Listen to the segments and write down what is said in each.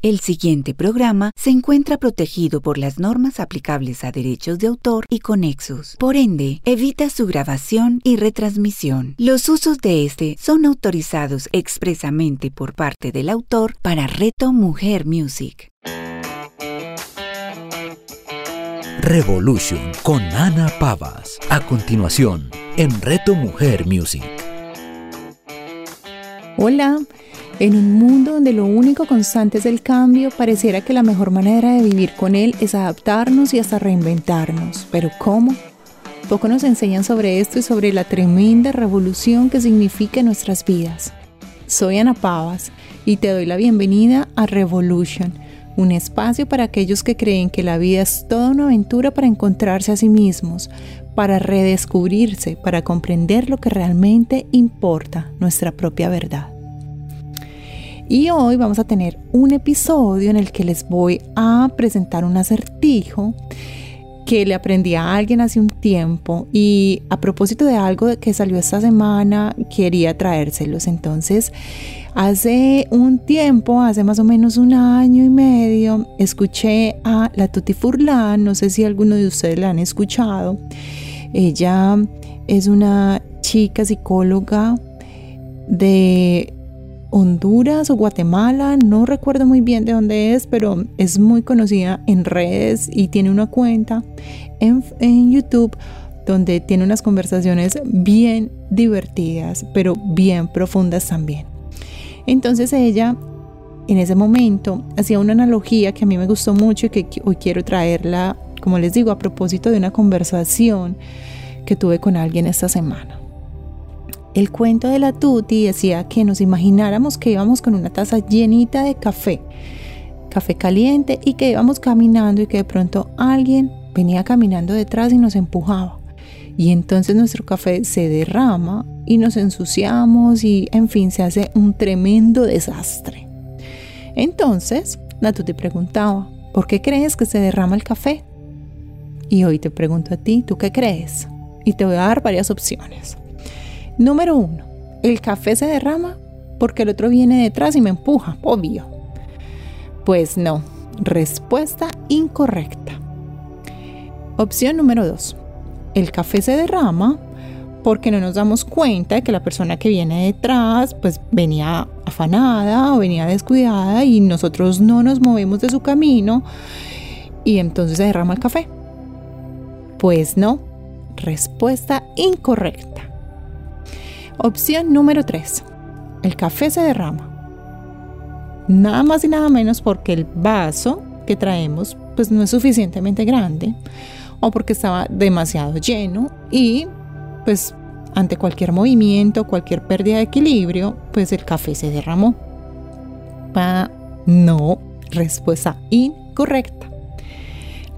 El siguiente programa se encuentra protegido por las normas aplicables a derechos de autor y conexos. Por ende, evita su grabación y retransmisión. Los usos de este son autorizados expresamente por parte del autor para Reto Mujer Music. Revolution con Ana Pavas. A continuación, en Reto Mujer Music. Hola. En un mundo donde lo único constante es el cambio, pareciera que la mejor manera de vivir con él es adaptarnos y hasta reinventarnos. Pero ¿cómo? Poco nos enseñan sobre esto y sobre la tremenda revolución que significa en nuestras vidas. Soy Ana Pavas y te doy la bienvenida a Revolution, un espacio para aquellos que creen que la vida es toda una aventura para encontrarse a sí mismos, para redescubrirse, para comprender lo que realmente importa, nuestra propia verdad. Y hoy vamos a tener un episodio en el que les voy a presentar un acertijo que le aprendí a alguien hace un tiempo y a propósito de algo que salió esta semana quería traérselos. Entonces, hace un tiempo, hace más o menos un año y medio, escuché a la Tuti Furlan, no sé si alguno de ustedes la han escuchado. Ella es una chica psicóloga de Honduras o Guatemala, no recuerdo muy bien de dónde es, pero es muy conocida en redes y tiene una cuenta en, YouTube donde tiene unas conversaciones bien divertidas, pero bien profundas también. Entonces ella en ese momento hacía una analogía que a mí me gustó mucho y que hoy quiero traerla, como les digo, a propósito de una conversación que tuve con alguien esta semana. El cuento de la Tuti decía que nos imagináramos que íbamos con una taza llenita de café, café caliente y que íbamos caminando y que de pronto alguien venía caminando detrás y nos empujaba. Y entonces nuestro café se derrama y nos ensuciamos y en fin se hace un tremendo desastre. Entonces la Tuti preguntaba, ¿por qué crees que se derrama el café? Y hoy te pregunto a ti, ¿tú qué crees? Y te voy a dar varias opciones. Número uno, el café se derrama porque el otro viene detrás y me empuja, obvio. Pues no, respuesta incorrecta. Opción número dos, el café se derrama porque no nos damos cuenta de que la persona que viene detrás pues venía afanada o venía descuidada y nosotros no nos movemos de su camino y entonces se derrama el café. Pues no, respuesta incorrecta. Opción número 3. El café se derrama. Nada más y nada menos porque el vaso que traemos pues no es suficientemente grande o porque estaba demasiado lleno y pues ante cualquier movimiento, cualquier pérdida de equilibrio, pues el café se derramó. Pa no, respuesta incorrecta.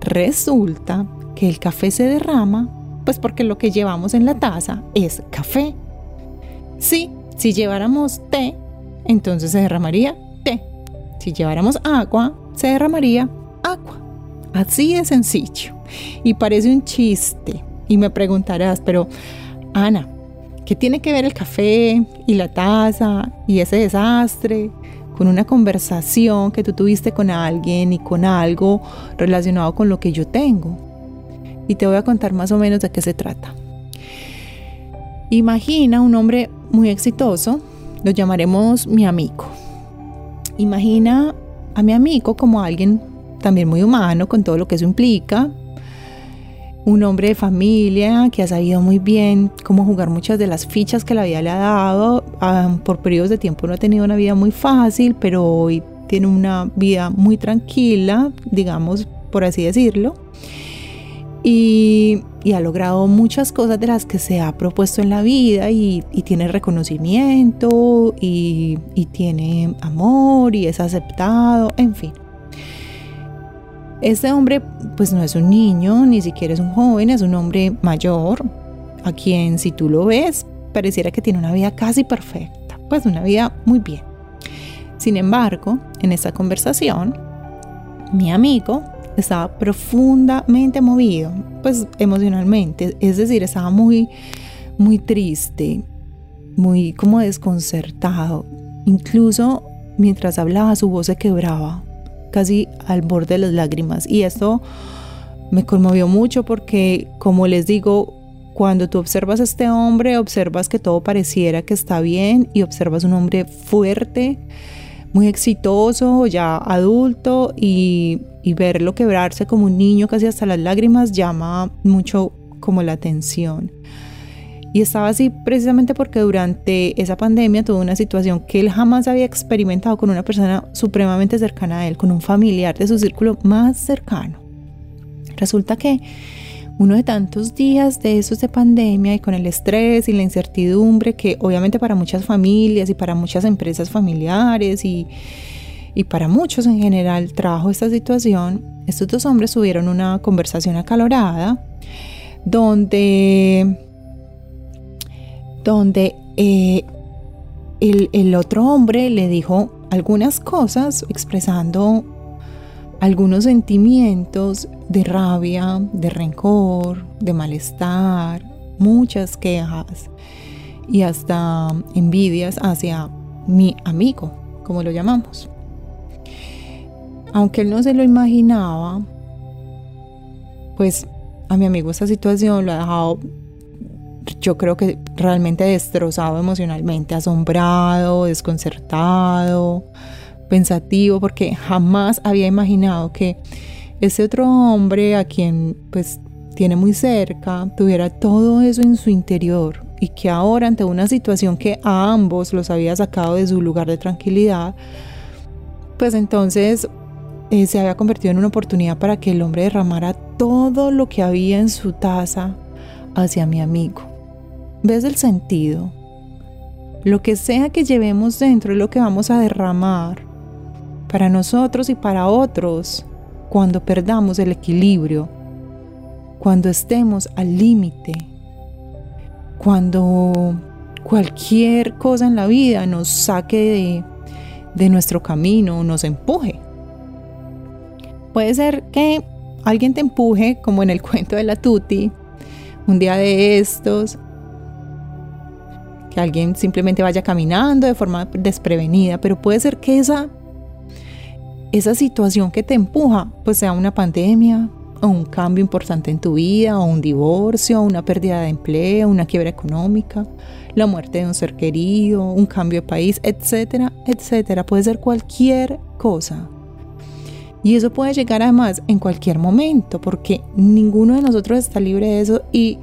Resulta que el café se derrama pues porque lo que llevamos en la taza es café Sí, si lleváramos té, entonces se derramaría té. Si lleváramos agua, se derramaría agua. Así de sencillo. Y parece un chiste. Y me preguntarás, pero Ana, ¿qué tiene que ver el café y la taza y ese desastre con una conversación que tú tuviste con alguien y con algo relacionado con lo que yo tengo? Y te voy a contar más o menos de qué se trata. Imagina un hombre muy exitoso, lo llamaremos mi amigo. Imagina a mi amigo como alguien también muy humano, con todo lo que eso implica. Un hombre de familia que ha sabido muy bien cómo jugar muchas de las fichas que la vida le ha dado. Ah, por periodos de tiempo no ha tenido una vida muy fácil, pero hoy tiene una vida muy tranquila, digamos, por así decirlo y, ha logrado muchas cosas de las que se ha propuesto en la vida y, tiene reconocimiento y, tiene amor y es aceptado, en fin. Este hombre pues no es un niño, ni siquiera es un joven, es un hombre mayor, a quien si tú lo ves pareciera que tiene una vida casi perfecta, pues una vida muy bien. Sin embargo, en esta conversación, mi amigo estaba profundamente movido, pues emocionalmente, es decir, estaba muy, muy triste, muy como desconcertado. Incluso mientras hablaba su voz se quebraba casi al borde de las lágrimas. Y esto me conmovió mucho porque, como les digo, cuando tú observas a este hombre, observas que todo pareciera que está bien y observas un hombre fuerte, muy exitoso, ya adulto y, y verlo quebrarse como un niño casi hasta las lágrimas llama mucho como la atención. Y estaba así precisamente porque durante esa pandemia tuvo una situación que él jamás había experimentado con una persona supremamente cercana a él, con un familiar de su círculo más cercano. Resulta que uno de tantos días de esos de pandemia y con el estrés y la incertidumbre que obviamente para muchas familias y para muchas empresas familiares y, y para muchos en general trajo esta situación, estos dos hombres tuvieron una conversación acalorada donde donde eh, el, otro hombre le dijo algunas cosas expresando algunos sentimientos de rabia, de rencor, de malestar, muchas quejas y hasta envidias hacia mi amigo, como lo llamamos. Aunque él no se lo imaginaba, pues a mi amigo esta situación lo ha dejado yo creo que realmente destrozado emocionalmente, asombrado, desconcertado, pensativo, porque jamás había imaginado que ese otro hombre a quien pues tiene muy cerca tuviera todo eso en su interior y que ahora ante una situación que a ambos los había sacado de su lugar de tranquilidad, pues entonces eh, se había convertido en una oportunidad para que el hombre derramara todo lo que había en su taza hacia mi amigo. ¿Ves el sentido? Lo que sea que llevemos dentro es lo que vamos a derramar para nosotros y para otros cuando perdamos el equilibrio, cuando estemos al límite, cuando cualquier cosa en la vida nos saque de, de nuestro camino, nos empuje. Puede ser que alguien te empuje, como en el cuento de la Tuti, un día de estos, que alguien simplemente vaya caminando de forma desprevenida, pero puede ser que esa, esa situación que te empuja, pues sea una pandemia, o un cambio importante en tu vida, o un divorcio, o una pérdida de empleo, una quiebra económica, la muerte de un ser querido, un cambio de país, etcétera, etcétera. Puede ser cualquier cosa. Y eso puede llegar además en cualquier momento, porque ninguno de nosotros está libre de eso y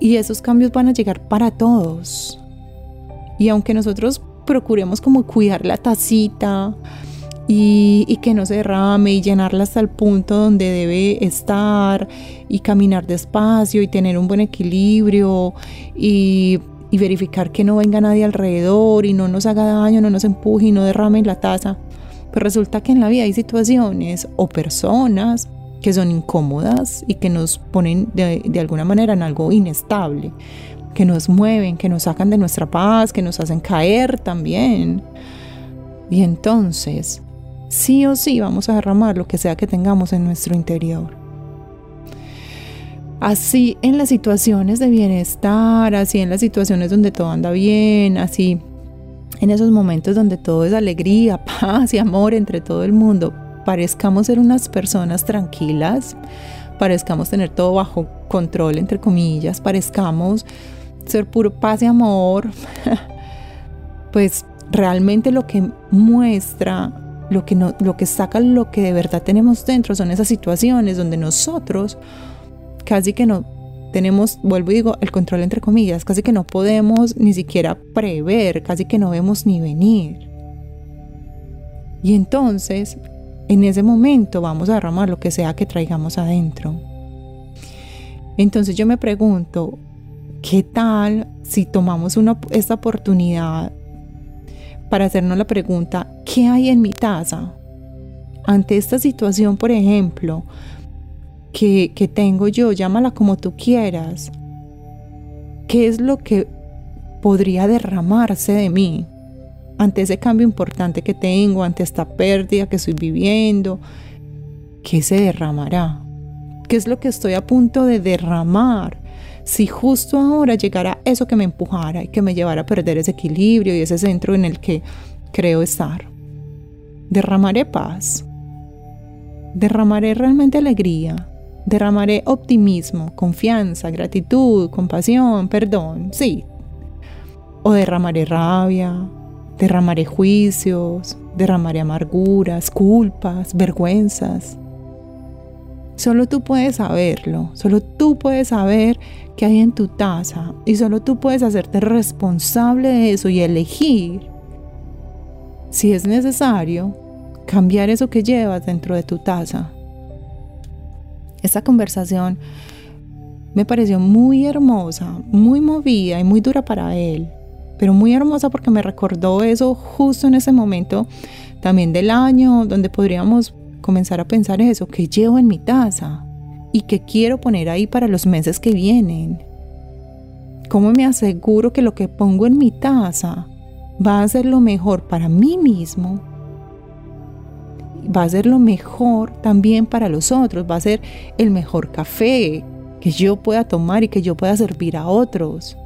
y esos cambios van a llegar para todos. Y aunque nosotros procuremos como cuidar la tacita y, que no se derrame y llenarla hasta el punto donde debe estar y caminar despacio y tener un buen equilibrio y, y verificar que no venga nadie alrededor y no nos haga daño, no nos empuje y no derrame la taza. Pues resulta que en la vida hay situaciones o personas que son incómodas y que nos ponen de, alguna manera en algo inestable, que nos mueven, que nos sacan de nuestra paz, que nos hacen caer también. Y entonces, sí o sí vamos a derramar lo que sea que tengamos en nuestro interior. Así en las situaciones de bienestar, así en las situaciones donde todo anda bien, así en esos momentos donde todo es alegría, paz y amor entre todo el mundo, parezcamos ser unas personas tranquilas, parezcamos tener todo bajo control, entre comillas, parezcamos ser puro paz y amor, pues realmente lo que muestra, lo que, no, lo que saca lo que de verdad tenemos dentro son esas situaciones donde nosotros casi que no tenemos, vuelvo y digo, el control entre comillas, casi que no podemos ni siquiera prever, casi que no vemos ni venir. Y entonces en ese momento vamos a derramar lo que sea que traigamos adentro. Entonces yo me pregunto, ¿qué tal si tomamos una, esta oportunidad para hacernos la pregunta, ¿qué hay en mi taza? Ante esta situación, por ejemplo, que, que tengo yo, llámala como tú quieras, ¿qué es lo que podría derramarse de mí? ante ese cambio importante que tengo, ante esta pérdida que estoy viviendo, ¿qué se derramará? ¿Qué es lo que estoy a punto de derramar? Si justo ahora llegara eso que me empujara y que me llevara a perder ese equilibrio y ese centro en el que creo estar. Derramaré paz, derramaré realmente alegría, derramaré optimismo, confianza, gratitud, compasión, perdón, sí. O derramaré rabia, derramaré juicios, derramaré amarguras, culpas, vergüenzas. Solo tú puedes saberlo, solo tú puedes saber qué hay en tu taza y solo tú puedes hacerte responsable de eso y elegir, si es necesario, cambiar eso que llevas dentro de tu taza. Esta conversación me pareció muy hermosa, muy movida y muy dura para él, pero muy hermosa porque me recordó eso justo en ese momento también del año donde podríamos comenzar a pensar eso, que llevo en mi taza y que quiero poner ahí para los meses que vienen. ¿Cómo me aseguro que lo que pongo en mi taza va a ser lo mejor para mí mismo? Va a ser lo mejor también para los otros, va a ser el mejor café que yo pueda tomar y que yo pueda servir a otros.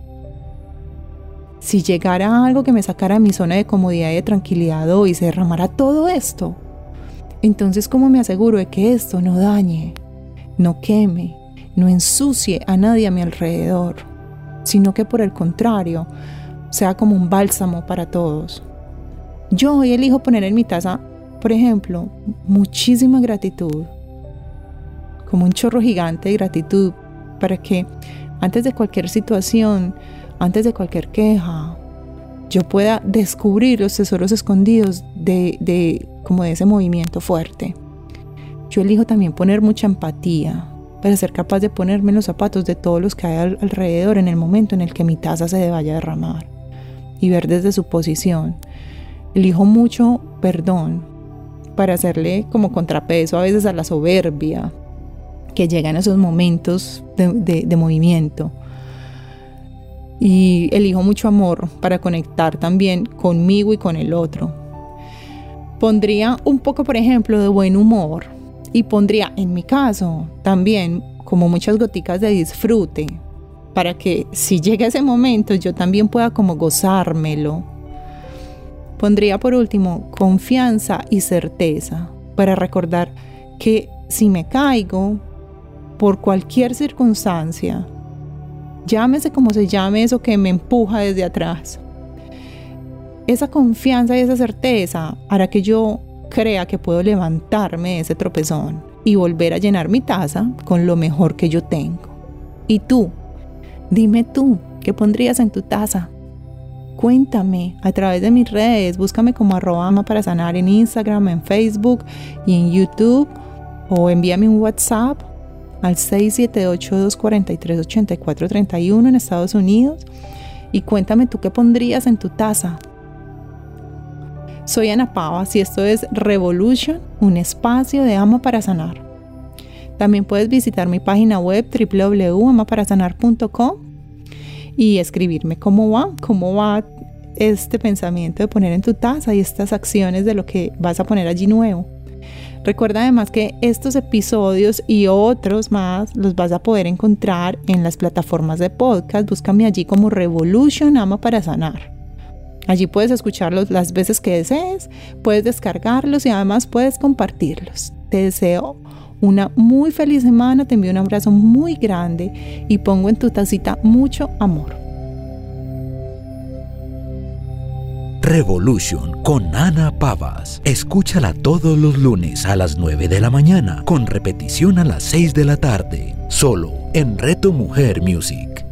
Si llegara algo que me sacara de mi zona de comodidad y de tranquilidad hoy se derramara todo esto, entonces, ¿cómo me aseguro de que esto no dañe, no queme, no ensucie a nadie a mi alrededor, sino que por el contrario, sea como un bálsamo para todos? Yo hoy elijo poner en mi taza, por ejemplo, muchísima gratitud, como un chorro gigante de gratitud, para que antes de cualquier situación, antes de cualquier queja, yo pueda descubrir los tesoros escondidos de, de, como de ese movimiento fuerte. Yo elijo también poner mucha empatía para ser capaz de ponerme en los zapatos de todos los que hay alrededor en el momento en el que mi taza se vaya a derramar y ver desde su posición. Elijo mucho perdón para hacerle como contrapeso a veces a la soberbia que llega en esos momentos de, de movimiento y elijo mucho amor para conectar también conmigo y con el otro. Pondría un poco, por ejemplo, de buen humor y pondría, en mi caso, también como muchas goticas de disfrute para que si llega ese momento yo también pueda como gozármelo. Pondría por último confianza y certeza para recordar que si me caigo por cualquier circunstancia, Llámese como se llame eso que me empuja desde atrás. Esa confianza y esa certeza hará que yo crea que puedo levantarme de ese tropezón y volver a llenar mi taza con lo mejor que yo tengo. Y tú, dime tú, ¿qué pondrías en tu taza? Cuéntame a través de mis redes, búscame como arroba para sanar en Instagram, en Facebook y en YouTube o envíame un WhatsApp al 678-243-8431 en Estados Unidos y cuéntame tú qué pondrías en tu taza. Soy Ana Pavas y esto es Revolution, un espacio de ama para sanar. También puedes visitar mi página web www.amaparasanar.com y escribirme cómo va, cómo va este pensamiento de poner en tu taza y estas acciones de lo que vas a poner allí nuevo. Recuerda además que estos episodios y otros más los vas a poder encontrar en las plataformas de podcast. Búscame allí como Revolution Ama para Sanar. Allí puedes escucharlos las veces que desees, puedes descargarlos y además puedes compartirlos. Te deseo una muy feliz semana, te envío un abrazo muy grande y pongo en tu tacita mucho amor. Revolution con Ana Pavas. Escúchala todos los lunes a las 9 de la mañana, con repetición a las 6 de la tarde, solo en Reto Mujer Music.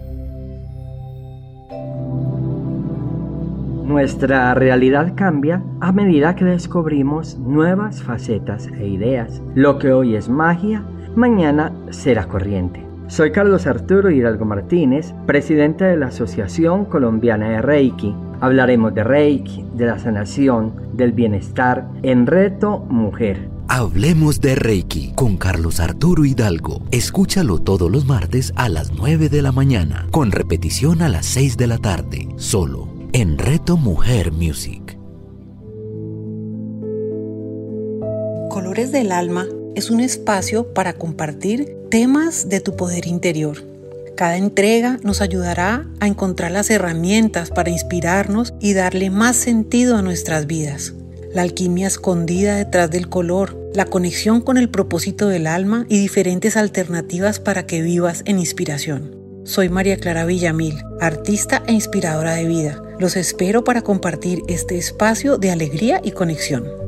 Nuestra realidad cambia a medida que descubrimos nuevas facetas e ideas. Lo que hoy es magia, mañana será corriente. Soy Carlos Arturo Hidalgo Martínez, presidente de la Asociación Colombiana de Reiki Hablaremos de Reiki, de la sanación, del bienestar en Reto Mujer. Hablemos de Reiki con Carlos Arturo Hidalgo. Escúchalo todos los martes a las 9 de la mañana, con repetición a las 6 de la tarde, solo en Reto Mujer Music. Colores del Alma es un espacio para compartir temas de tu poder interior cada entrega nos ayudará a encontrar las herramientas para inspirarnos y darle más sentido a nuestras vidas. La alquimia escondida detrás del color, la conexión con el propósito del alma y diferentes alternativas para que vivas en inspiración. Soy María Clara Villamil, artista e inspiradora de vida. Los espero para compartir este espacio de alegría y conexión.